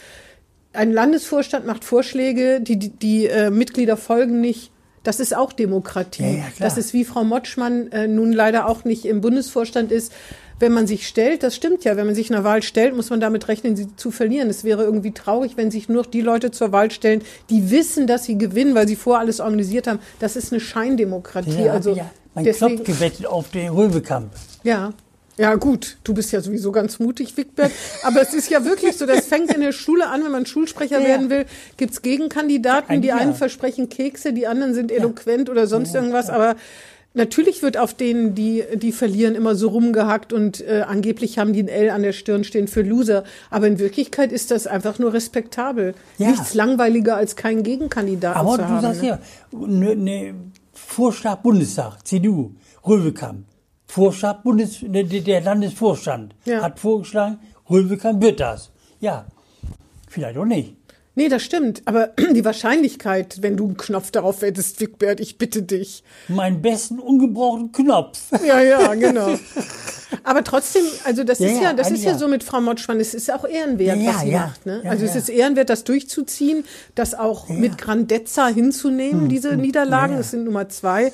Ein Landesvorstand macht Vorschläge, die, die, die äh, Mitglieder folgen nicht. Das ist auch Demokratie. Ja, ja, das ist wie Frau Motschmann äh, nun leider auch nicht im Bundesvorstand ist. Wenn man sich stellt, das stimmt ja, wenn man sich einer Wahl stellt, muss man damit rechnen, sie zu verlieren. Es wäre irgendwie traurig, wenn sich nur die Leute zur Wahl stellen, die wissen, dass sie gewinnen, weil sie vorher alles organisiert haben. Das ist eine Scheindemokratie. Ja, also ja, mein deswegen, Knopf gewettet auf den Röwekamp. ja. Ja, gut, du bist ja sowieso ganz mutig, Wickberg. Aber es ist ja wirklich so, das fängt in der Schule an, wenn man Schulsprecher Ja, ja. werden will, gibt's Gegenkandidaten, die Ja. einen versprechen Kekse, die anderen sind eloquent oder sonst irgendwas, aber Natürlich wird auf denen, die, die verlieren, immer so rumgehackt und äh, angeblich haben die ein L an der Stirn stehen für Loser. Aber in Wirklichkeit ist das einfach nur respektabel. Ja. Nichts langweiliger als keinen Gegenkandidaten Aber zu du haben. sagst ne? ja, ne, ne, Vorschlag Bundestag, CDU, Röwekamp. Vorschlag Bundes, ne, der Landesvorstand Ja. hat vorgeschlagen, Röwekamp wird das. Ja, vielleicht auch nicht. Nee, das stimmt. Aber die Wahrscheinlichkeit, wenn du einen Knopf darauf hättest, Wickbert, ich bitte dich. Meinen besten ungebrauchten Knopf. Ja, ja, genau. Aber trotzdem, also das Ja, ist ja, das ist ja so mit Frau Motschmann, es ist auch ehrenwert, Ja, was sie ja. macht. Ne? Also es ist ehrenwert, das durchzuziehen, das auch mit Grandezza hinzunehmen, diese Niederlagen. Hm, ja. Das sind Nummer zwei.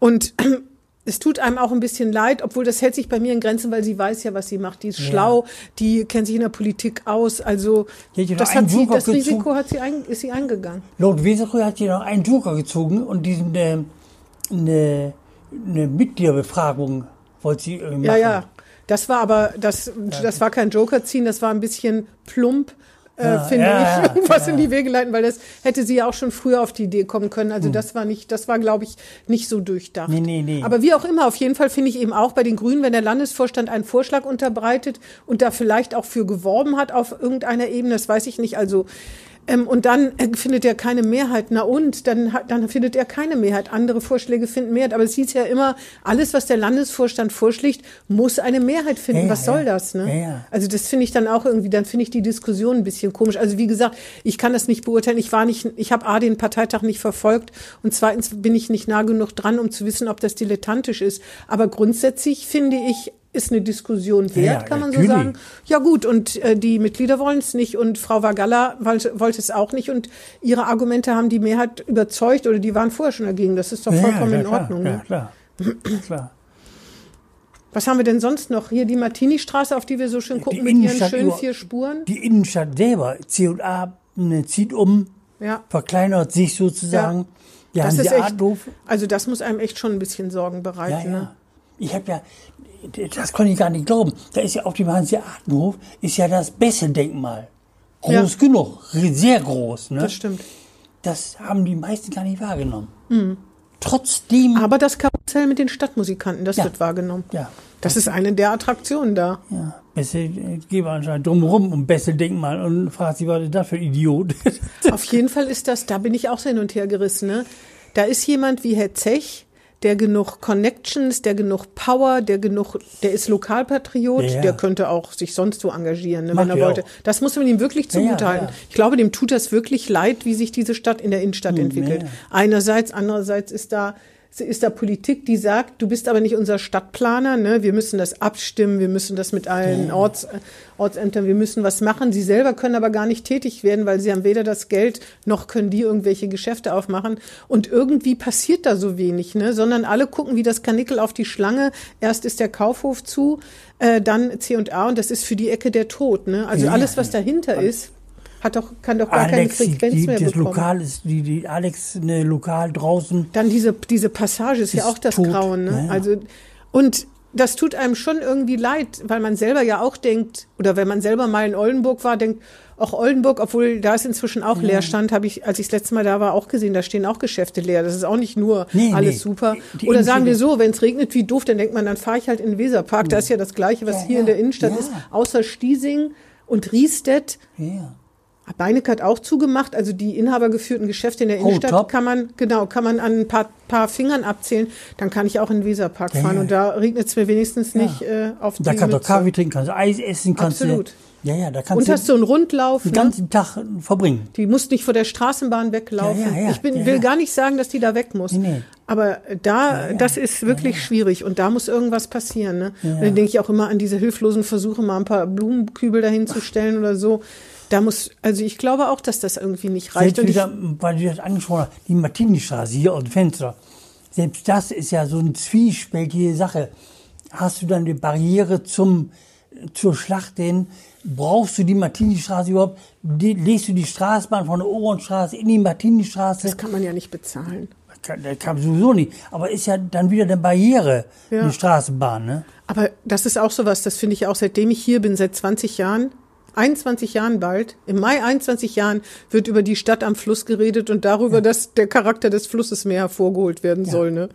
Und es tut einem auch ein bisschen leid, obwohl das hält sich bei mir in Grenzen, weil sie weiß ja, was sie macht. Die ist schlau, die kennt sich in der Politik aus. Also ja das, hat sie, das. Risiko hat sie ein, ist sie eingegangen. Laut Weserö hat sie noch einen Joker gezogen und diesen äh, eine, eine Mitgliederbefragung wollte sie irgendwie machen. Ja, ja. Das war aber, das, das war kein Joker ziehen, das war ein bisschen plump. Äh, finde ja, ich, was ja. in die Wege leiten, weil das hätte sie ja auch schon früher auf die Idee kommen können. Also das war nicht, das war, glaube ich, nicht so durchdacht. Nee, nee, nee. Aber wie auch immer, auf jeden Fall finde ich eben auch bei den Grünen, wenn der Landesvorstand einen Vorschlag unterbreitet und da vielleicht auch für geworben hat auf irgendeiner Ebene, das weiß ich nicht. Also Ähm, und dann äh, findet er keine Mehrheit. Na und, dann, dann findet er keine Mehrheit. Andere Vorschläge finden Mehrheit. Aber es hieß ja immer, alles, was der Landesvorstand vorschlägt, muss eine Mehrheit finden. Ja, was soll ja. das? Ne? Ja. Also das finde ich dann auch irgendwie, dann finde ich die Diskussion ein bisschen komisch. Also wie gesagt, ich kann das nicht beurteilen. Ich war nicht, ich habe A, den Parteitag nicht verfolgt und zweitens bin ich nicht nah genug dran, um zu wissen, ob das dilettantisch ist. Aber grundsätzlich finde ich, ist eine Diskussion wert, Ja, kann man so sagen. Ja gut, und äh, die Mitglieder wollen es nicht und Frau Vagalla wollte, es auch nicht und ihre Argumente haben die Mehrheit überzeugt oder die waren vorher schon dagegen. Das ist doch vollkommen ja, in klar, Ordnung. Ja, Ne? klar. klar. Was haben wir denn sonst noch? Hier die Martini-Straße, auf die wir so schön gucken mit ihren Innenstadt schönen über- vier Spuren. Die Innenstadt selber, C&A ne, zieht um, Ja. verkleinert sich sozusagen. Ja, Das ist echt, also das muss einem echt schon ein bisschen Sorgen Ja, bereiten. ja. Ne? Ich habe ja, das konnte ich gar nicht glauben. Da ist ja auf dem Hanseatenhof ist ja das Besse-Denkmal. Groß Ja. genug, sehr groß. Ne? Das stimmt. Das haben die meisten gar nicht wahrgenommen. Trotzdem, Aber das Karussell mit den Stadtmusikanten, das Ja. wird wahrgenommen. ja, Das ist eine der Attraktionen da. ja, Besse, äh, gebe anscheinend drumherum um Besse-Denkmal und fragt sie, was ist das für ein Idiot? Auf jeden Fall ist das, da bin ich auch so hin und her gerissen. Ne? Da ist jemand wie Herr Zech, der genug Connections, der genug Power, der genug, der ist Lokalpatriot, Ja, ja. der könnte auch sich sonst wo engagieren, ne, wenn er wollte. auch. Das muss man ihm wirklich zugutehalten. ja. Ich glaube, dem tut das wirklich leid, wie sich diese Stadt in der Innenstadt entwickelt. ja. Einerseits, andererseits ist da ist da Politik, die sagt, du bist aber nicht unser Stadtplaner, ne? wir müssen das abstimmen, wir müssen das mit allen Orts, Ortsämtern, wir müssen was machen. Sie selber können aber gar nicht tätig werden, weil sie haben weder das Geld, noch können die irgendwelche Geschäfte aufmachen. Und irgendwie passiert da so wenig, ne? sondern alle gucken wie das Kanickel auf die Schlange. Erst ist der Kaufhof zu, äh, dann C&A und das ist für die Ecke der Tod. Ne? Also Ja, alles, was dahinter ist, hat doch, kann doch gar Alex, keine Frequenz die, mehr das bekommen. Lokal ist, die, die Alex, ne, Lokal draußen. Dann diese, diese Passage ist ja Ist auch das tot, Grauen. Ne? ja, ja. Also, und das tut einem schon irgendwie leid, weil man selber ja auch denkt, oder wenn man selber mal in Oldenburg war, denkt, auch Oldenburg, obwohl da ist inzwischen auch Leerstand, habe ich, als ich das letzte Mal da war, auch gesehen, da stehen auch Geschäfte leer. Das ist auch nicht nur Nee, alles nee. super. Die Oder sagen wir so, wenn es regnet wie doof, dann denkt man, dann fahre ich halt in den Weserpark. Da ist ja das Gleiche, was Ja, hier in ja, der Innenstadt ja. ist, außer Stiesing und Riestedt. Ja. Beineck hat auch zugemacht, also die inhabergeführten Geschäfte in der Innenstadt top. kann man, genau, kann man an ein paar, paar Fingern abzählen. Dann kann ich auch in den Weserpark Ja, fahren ja. und da regnet es mir wenigstens nicht äh, auf Da die kannst du. Kaffee trinken, kannst du Eis essen, kannst Absolut. du. Ja, ja, da kannst Und hast du so einen Rundlauf. den Ne? ganzen Tag verbringen. Die muss nicht vor der Straßenbahn weglaufen. Ja, ja, ja, ich bin, ja, will ja. gar nicht sagen, dass die da weg muss. Nee, nee. Aber da, das ist wirklich schwierig und da muss irgendwas passieren. Ne? Und dann denke ich auch immer an diese hilflosen Versuche, mal ein paar Blumenkübel dahin zu stellen oder so. Da muss, also ich glaube auch, dass das irgendwie nicht reicht. Selbst Und wieder, weil du das angesprochen hast, die Martini-Straße hier dem Fenster. Selbst das ist ja so eine zwiespältige Sache. Hast du dann die Barriere zum, zur Schlacht hin? Brauchst du die Martini-Straße überhaupt? Legst du die Straßenbahn von der oberen Straße in die Martini-Straße? das kann man ja nicht bezahlen. kann, das kann sowieso nicht. Aber ist ja dann wieder eine Barriere, Ja. die Straßenbahn, ne? Aber das ist auch sowas, das finde ich auch, seitdem ich hier bin, seit 20 Jahren, 21 Jahren bald, im Mai 21 Jahren wird über die Stadt am Fluss geredet und darüber, dass der Charakter des Flusses mehr hervorgeholt werden soll. Ne?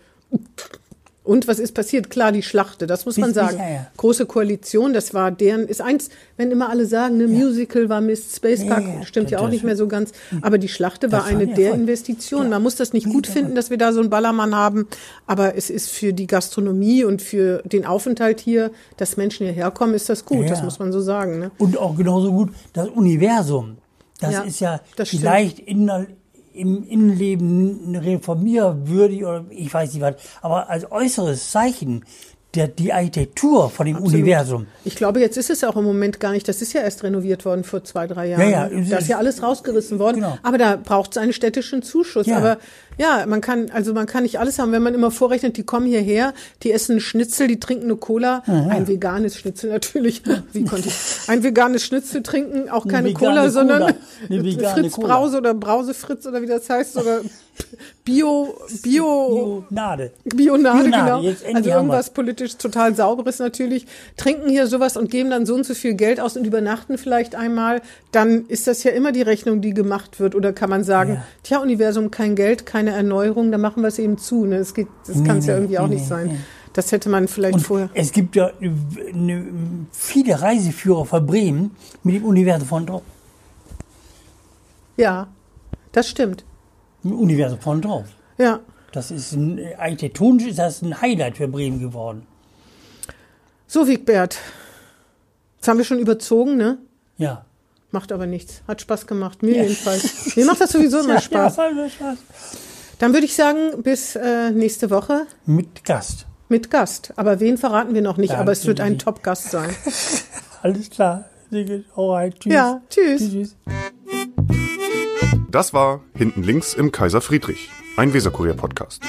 Und was ist passiert? Klar, die Schlachte, das muss man sagen. ja, ja. Große Koalition, das war deren, ist eins, wenn immer alle sagen, ne, Musical war Mist, Space Park, stimmt ja auch nicht mehr so ganz, aber die Schlachte war Das eine war der Erfolg. Investitionen. Man muss das nicht gut finden, dass wir da so einen Ballermann haben, aber es ist für die Gastronomie und für den Aufenthalt hier, dass Menschen hierher kommen, ist das gut, das muss man so sagen. Ne? Und auch genauso gut das Universum. Das ist ja das vielleicht in, im Innenleben reformierwürdig oder ich weiß nicht was. Aber als äußeres Zeichen der, die Architektur von dem Universum. Ich glaube, jetzt ist es auch im Moment gar nicht. Das ist ja erst renoviert worden vor zwei, drei Jahren. Ja, ja, Da ist ist- ja alles rausgerissen worden. Genau. Aber da braucht es einen städtischen Zuschuss. Ja. Aber ja, man kann, also man kann nicht alles haben. Wenn man immer vorrechnet, die kommen hierher, die essen Schnitzel, die trinken eine Cola. Ein veganes Schnitzel natürlich. Wie konnte ich ein veganes Schnitzel trinken? Auch keine Cola, sondern Cola. Eine vegane Fritz Cola. Brause oder Brause Fritz oder wie das heißt. Oder Bio, Bio, Bionade. Bionade, Bionade, genau. Also irgendwas politisch total sauberes natürlich. Trinken hier sowas und geben dann so und so viel Geld aus und übernachten vielleicht einmal. Dann ist das ja immer die Rechnung, die gemacht wird. Oder kann man sagen, Ja. tja, Universum, kein Geld, keine Erneuerung, dann machen wir es eben zu. Ne? Das, geht, das Nee, kann es ja nee, irgendwie auch nee, nicht nee, sein. Das hätte man vielleicht Und vorher. es gibt ja äh, ne, viele Reiseführer von Bremen mit dem Universum von drauf. Ja, das stimmt. Im Universum vorne drauf. Ja. Das ist ein, architektonisch ist das ein Highlight für Bremen geworden. So, Wigbert. Jetzt haben wir schon überzogen, ne? Ja. Macht aber nichts. Hat Spaß gemacht. Mir jedenfalls. Mir macht das sowieso immer Ja, Spaß. Ja, Spaß. Dann würde ich sagen, bis äh, nächste Woche Mit Gast. mit Gast. Aber wen verraten wir noch nicht, Ja, aber es wird ein Top-Gast sein. Alles klar. Alright. Tschüss. Ja, tschüss. tschüss. Das war Hinten links im Kaiser Friedrich, ein Weserkurier-Podcast.